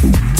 Thank you.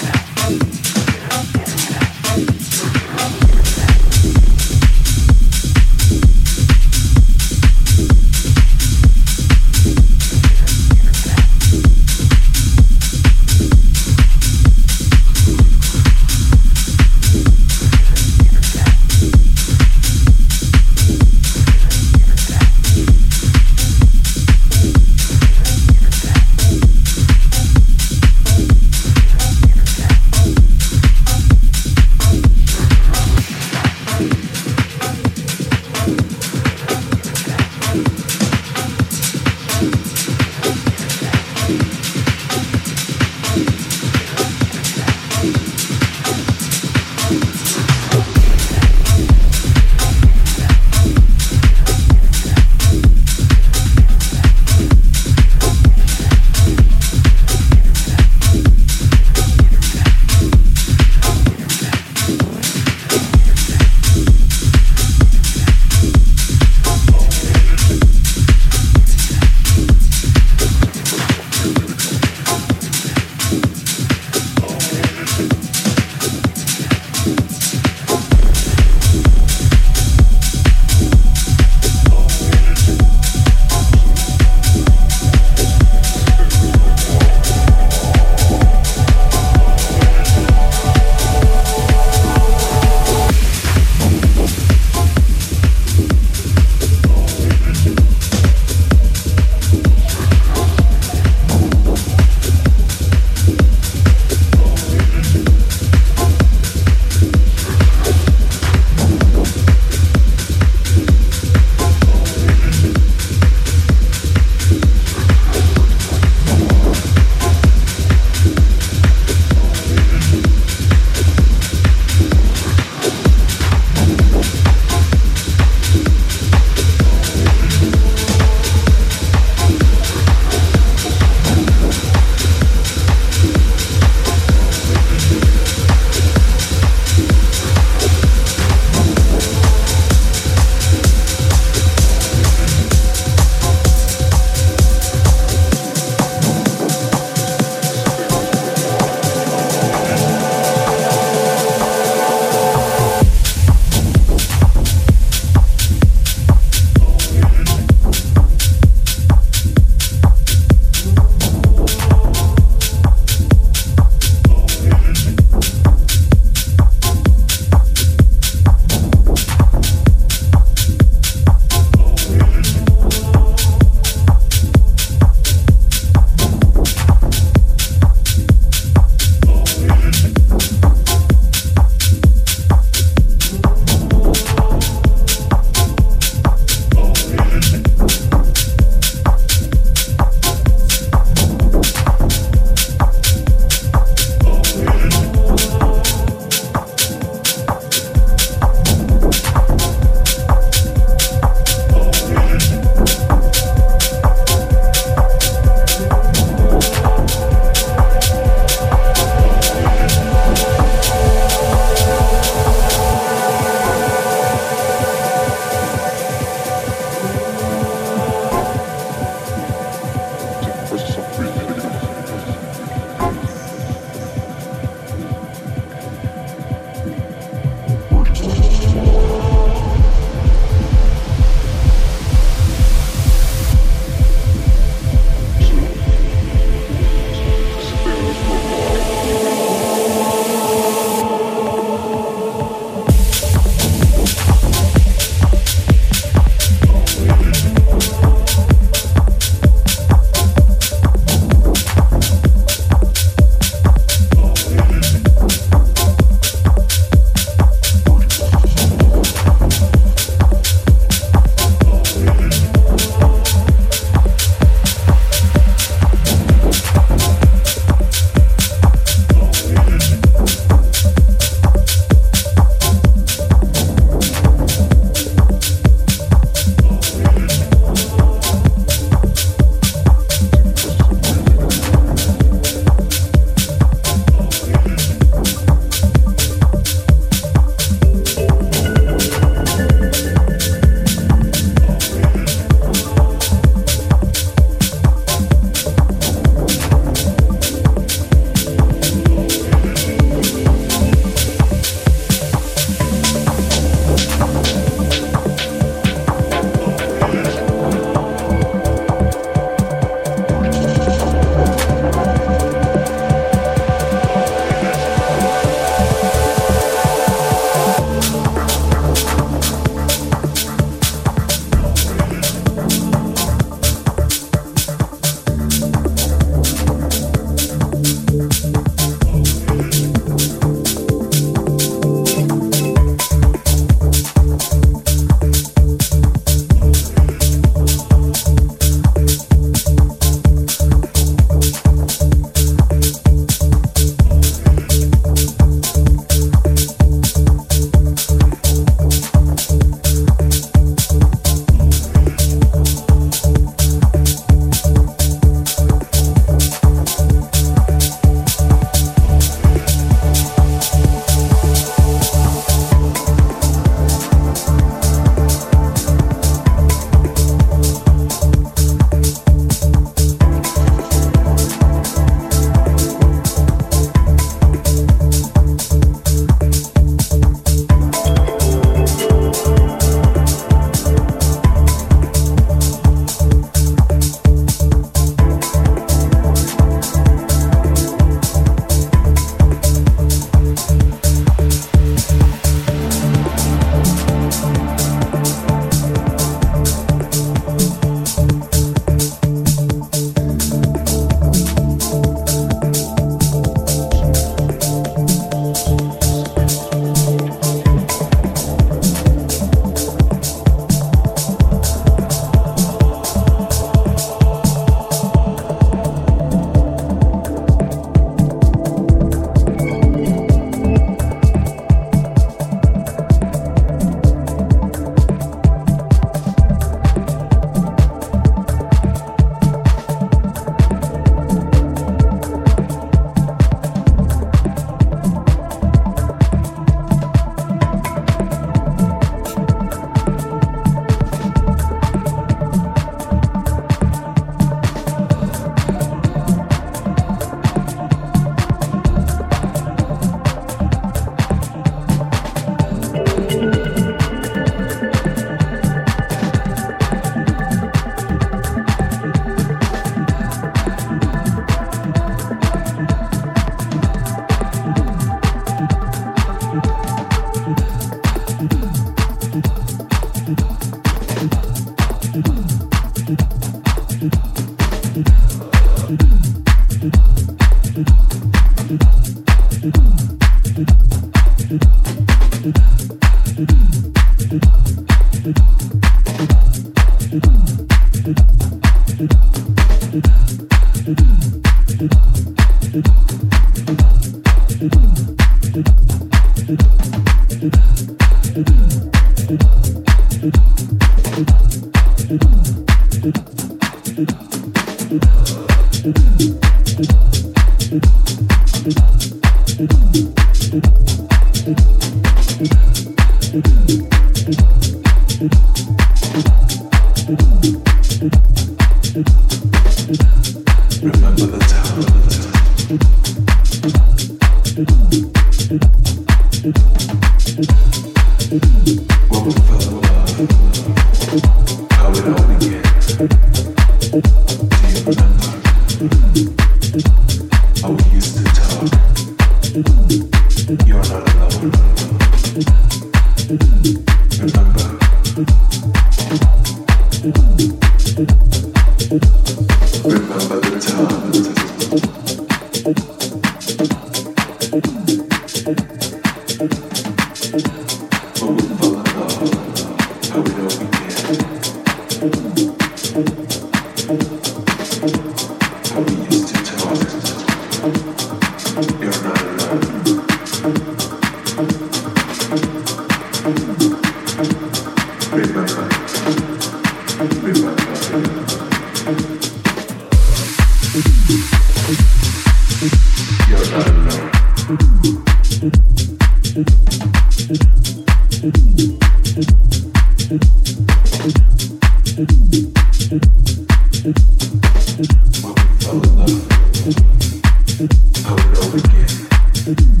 I would always get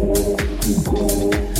go, to go.